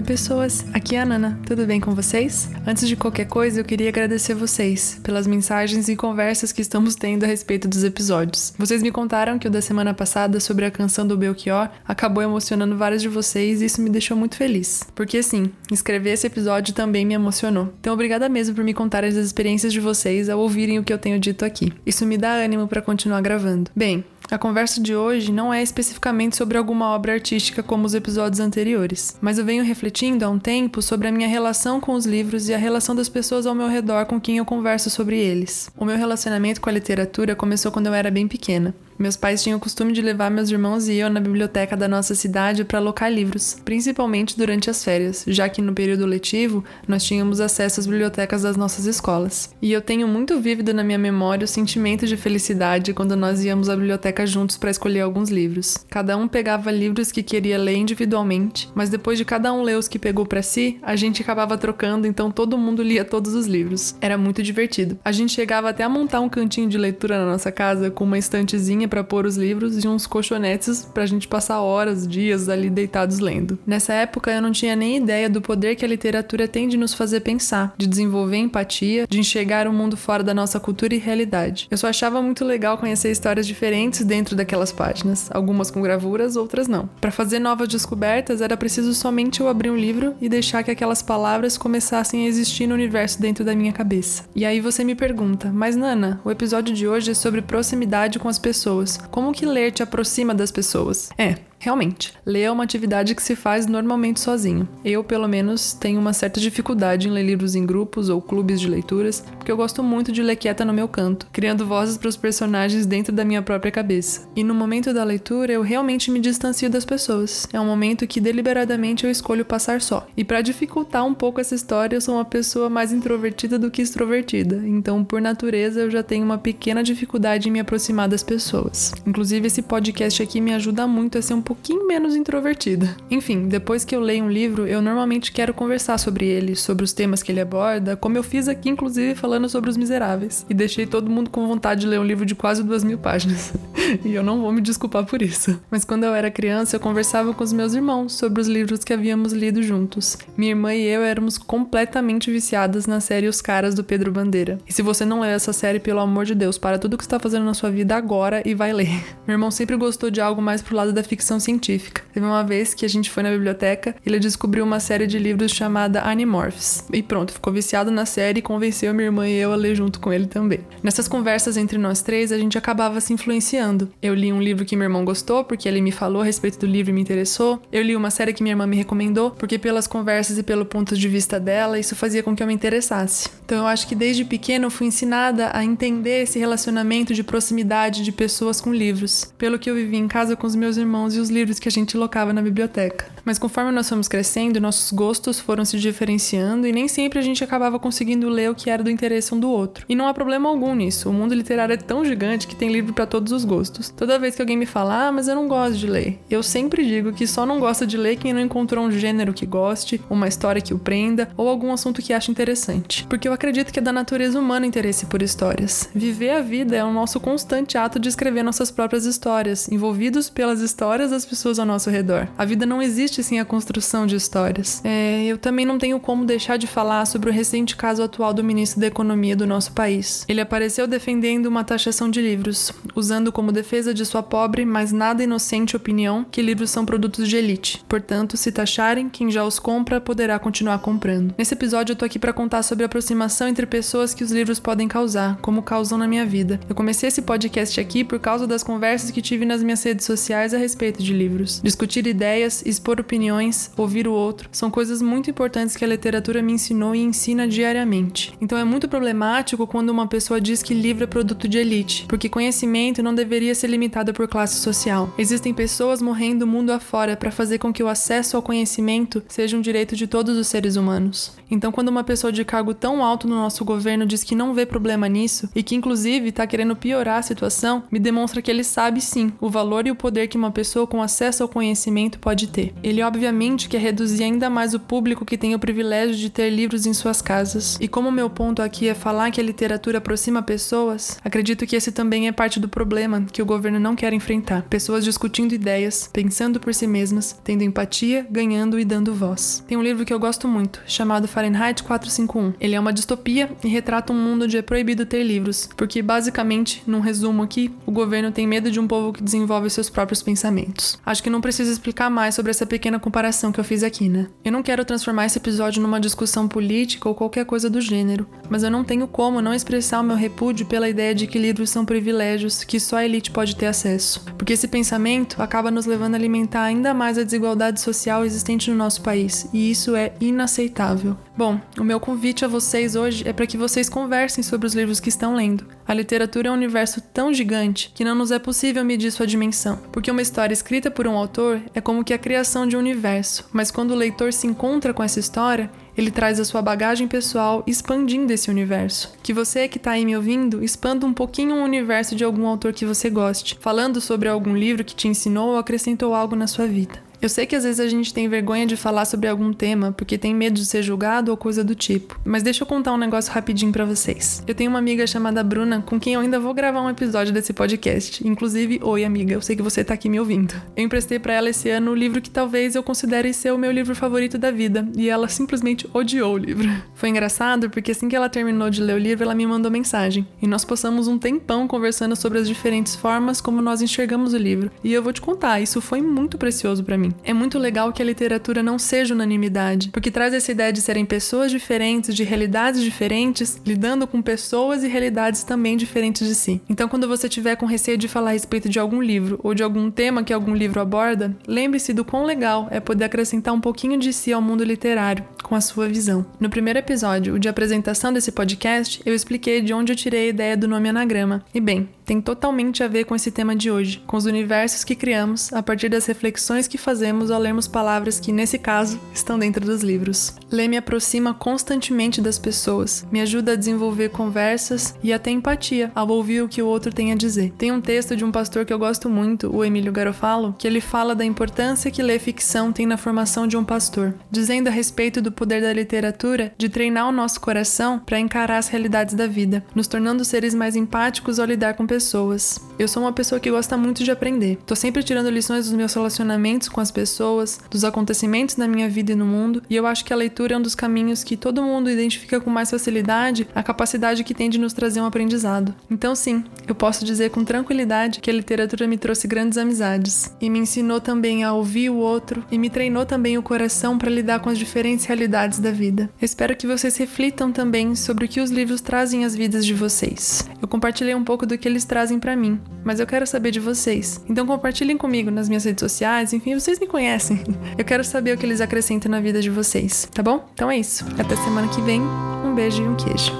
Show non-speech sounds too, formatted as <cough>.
Oi, pessoas! Aqui é a Nana, tudo bem com vocês? Antes de qualquer coisa, eu queria agradecer vocês pelas mensagens e conversas que estamos tendo a respeito dos episódios. Vocês me contaram que o da semana passada sobre a canção do Belchior acabou emocionando vários de vocês e isso me deixou muito feliz. Porque, assim, escrever esse episódio também me emocionou. Então, obrigada mesmo por me contar as experiências de vocês ao ouvirem o que eu tenho dito aqui. Isso me dá ânimo para continuar gravando. Bem, a conversa de hoje não é especificamente sobre alguma obra artística como os episódios anteriores, mas eu venho refletindo há um tempo sobre a minha relação com os livros e a relação das pessoas ao meu redor com quem eu converso sobre eles. O meu relacionamento com a literatura começou quando eu era bem pequena. Meus pais tinham o costume de levar meus irmãos e eu na biblioteca da nossa cidade para alocar livros, principalmente durante as férias, já que no período letivo nós tínhamos acesso às bibliotecas das nossas escolas. E eu tenho muito vívido na minha memória o sentimento de felicidade quando nós íamos à biblioteca juntos para escolher alguns livros. Cada um pegava livros que queria ler individualmente, mas depois de cada um ler os que pegou para si, a gente acabava trocando, então todo mundo lia todos os livros. Era muito divertido. A gente chegava até a montar um cantinho de leitura na nossa casa com uma estantezinha para pôr os livros e uns colchonetes pra gente passar horas, dias ali deitados lendo. Nessa época eu não tinha nem ideia do poder que a literatura tem de nos fazer pensar, de desenvolver empatia, de enxergar o mundo fora da nossa cultura e realidade. Eu só achava muito legal conhecer histórias diferentes dentro daquelas páginas, algumas com gravuras, outras não. Para fazer novas descobertas era preciso somente eu abrir um livro e deixar que aquelas palavras começassem a existir no universo dentro da minha cabeça. E aí você me pergunta, mas Nana, o episódio de hoje é sobre proximidade com as pessoas pessoas. Como que ler te aproxima das pessoas? É, Realmente, ler é uma atividade que se faz normalmente sozinho. Eu, pelo menos, tenho uma certa dificuldade em ler livros em grupos ou clubes de leituras, porque eu gosto muito de ler quieta no meu canto, criando vozes para os personagens dentro da minha própria cabeça. E no momento da leitura, eu realmente me distancio das pessoas. É um momento que deliberadamente eu escolho passar só. E para dificultar um pouco essa história, eu sou uma pessoa mais introvertida do que extrovertida, então, por natureza, eu já tenho uma pequena dificuldade em me aproximar das pessoas. Inclusive, esse podcast aqui me ajuda muito a ser um pouquinho menos introvertida. Enfim, depois que eu leio um livro, eu normalmente quero conversar sobre ele, sobre os temas que ele aborda, como eu fiz aqui, inclusive, falando sobre Os Miseráveis. E deixei todo mundo com vontade de ler um livro de quase duas mil páginas. <laughs> e eu não vou me desculpar por isso. Mas quando eu era criança, eu conversava com os meus irmãos sobre os livros que havíamos lido juntos. Minha irmã e eu éramos completamente viciadas na série Os Caras do Pedro Bandeira. E se você não leu essa série, pelo amor de Deus, para tudo que está fazendo na sua vida agora e vai ler. <laughs> Meu irmão sempre gostou de algo mais pro lado da ficção científica. Teve uma vez que a gente foi na biblioteca e ele descobriu uma série de livros chamada Animorphs. E pronto, ficou viciado na série e convenceu minha irmã e eu a ler junto com ele também. Nessas conversas entre nós três, a gente acabava se influenciando. Eu li um livro que meu irmão gostou, porque ele me falou a respeito do livro e me interessou. Eu li uma série que minha irmã me recomendou, porque pelas conversas e pelo ponto de vista dela, isso fazia com que eu me interessasse. Então eu acho que desde pequeno eu fui ensinada a entender esse relacionamento de proximidade de pessoas com livros, pelo que eu vivi em casa com os meus irmãos e os livros que a gente locava na biblioteca. Mas conforme nós fomos crescendo, nossos gostos foram se diferenciando e nem sempre a gente acabava conseguindo ler o que era do interesse um do outro. E não há problema algum nisso. O mundo literário é tão gigante que tem livro para todos os gostos. Toda vez que alguém me fala, ah, mas eu não gosto de ler, eu sempre digo que só não gosta de ler quem não encontrou um gênero que goste, uma história que o prenda ou algum assunto que acha interessante. Porque eu acredito que é da natureza humana interesse por histórias. Viver a vida é o nosso constante ato de escrever nossas próprias histórias, envolvidos pelas histórias das pessoas ao nosso redor. A vida não existe sem a construção de histórias. É, eu também não tenho como deixar de falar sobre o recente caso atual do ministro da Economia do nosso país. Ele apareceu defendendo uma taxação de livros, usando como defesa de sua pobre, mas nada inocente opinião que livros são produtos de elite. Portanto, se taxarem, quem já os compra poderá continuar comprando. Nesse episódio eu tô aqui para contar sobre a aproximação entre pessoas que os livros podem causar, como causam na minha vida. Eu comecei esse podcast aqui por causa das conversas que tive nas minhas redes sociais a respeito de livros. Discutir ideias, expor opiniões, ouvir o outro, são coisas muito importantes que a literatura me ensinou e ensina diariamente. Então é muito problemático quando uma pessoa diz que livro é produto de elite, porque conhecimento não deveria ser limitado por classe social. Existem pessoas morrendo mundo afora para fazer com que o acesso ao conhecimento seja um direito de todos os seres humanos. Então, quando uma pessoa de cargo tão alto no nosso governo diz que não vê problema nisso e que, inclusive, está querendo piorar a situação, me demonstra que ele sabe sim o valor e o poder que uma pessoa com acesso ao conhecimento pode ter. Ele obviamente quer reduzir ainda mais o público que tem o privilégio de ter livros em suas casas. E como meu ponto aqui é falar que a literatura aproxima pessoas, acredito que esse também é parte do problema que o governo não quer enfrentar. Pessoas discutindo ideias, pensando por si mesmas, tendo empatia, ganhando e dando voz. Tem um livro que eu gosto muito, chamado Fahrenheit 451. Ele é uma distopia e retrata um mundo onde é proibido ter livros, porque basicamente, num resumo aqui, o governo tem medo de um povo que desenvolve seus próprios pensamentos. Acho que não preciso explicar mais sobre essa pequena comparação que eu fiz aqui, né? Eu não quero transformar esse episódio numa discussão política ou qualquer coisa do gênero, mas eu não tenho como não expressar o meu repúdio pela ideia de que livros são privilégios que só a elite pode ter acesso, porque esse pensamento acaba nos levando a alimentar ainda mais a desigualdade social existente no nosso país, e isso é inaceitável. Bom, o meu convite a vocês hoje é para que vocês conversem sobre os livros que estão lendo. A literatura é um universo tão gigante que não nos é possível medir sua dimensão, porque uma história escrita por um autor é como que a criação de um universo, mas quando o leitor se encontra com essa história, ele traz a sua bagagem pessoal expandindo esse universo. Que você que está aí me ouvindo, expanda um pouquinho o universo de algum autor que você goste, falando sobre algum livro que te ensinou ou acrescentou algo na sua vida. Eu sei que às vezes a gente tem vergonha de falar sobre algum tema porque tem medo de ser julgado ou coisa do tipo, mas deixa eu contar um negócio rapidinho para vocês. Eu tenho uma amiga chamada Bruna com quem eu ainda vou gravar um episódio desse podcast. Inclusive, oi amiga, eu sei que você tá aqui me ouvindo. Eu emprestei para ela esse ano o livro que talvez eu considere ser o meu livro favorito da vida, e ela simplesmente odiou o livro. <laughs> Foi engraçado porque assim que ela terminou de ler o livro, ela me mandou mensagem, e nós passamos um tempão conversando sobre as diferentes formas como nós enxergamos o livro. E eu vou te contar, isso foi muito precioso para mim. É muito legal que a literatura não seja unanimidade, porque traz essa ideia de serem pessoas diferentes, de realidades diferentes, lidando com pessoas e realidades também diferentes de si. Então, quando você tiver com receio de falar a respeito de algum livro ou de algum tema que algum livro aborda, lembre-se do quão legal é poder acrescentar um pouquinho de si ao mundo literário, com a sua visão. No primeiro episódio, o de apresentação desse podcast, eu expliquei de onde eu tirei a ideia do nome anagrama. E bem, tem totalmente a ver com esse tema de hoje, com os universos que criamos a partir das reflexões que fazemos ao lermos palavras que, nesse caso, estão dentro dos livros. Ler me aproxima constantemente das pessoas, me ajuda a desenvolver conversas e até empatia ao ouvir o que o outro tem a dizer. Tem um texto de um pastor que eu gosto muito, o Emílio Garofalo, que ele fala da importância que ler ficção tem na formação de um pastor, dizendo a respeito do poder da literatura de treinar o nosso coração para encarar as realidades da vida, nos tornando seres mais empáticos ao lidar com pessoas pessoas. Eu sou uma pessoa que gosta muito de aprender. Tô sempre tirando lições dos meus relacionamentos com as pessoas, dos acontecimentos na minha vida e no mundo, e eu acho que a leitura é um dos caminhos que todo mundo identifica com mais facilidade a capacidade que tem de nos trazer um aprendizado. Então, sim, eu posso dizer com tranquilidade que a literatura me trouxe grandes amizades e me ensinou também a ouvir o outro e me treinou também o coração para lidar com as diferentes realidades da vida. Eu espero que vocês reflitam também sobre o que os livros trazem às vidas de vocês. Eu compartilhei um pouco do que eles trazem para mim, mas eu quero saber de vocês. Então compartilhem comigo nas minhas redes sociais, enfim, vocês me conhecem. <laughs> Eu quero saber o que eles acrescentam na vida de vocês, tá bom? Então é isso. Até semana que vem. Um beijo e um queijo.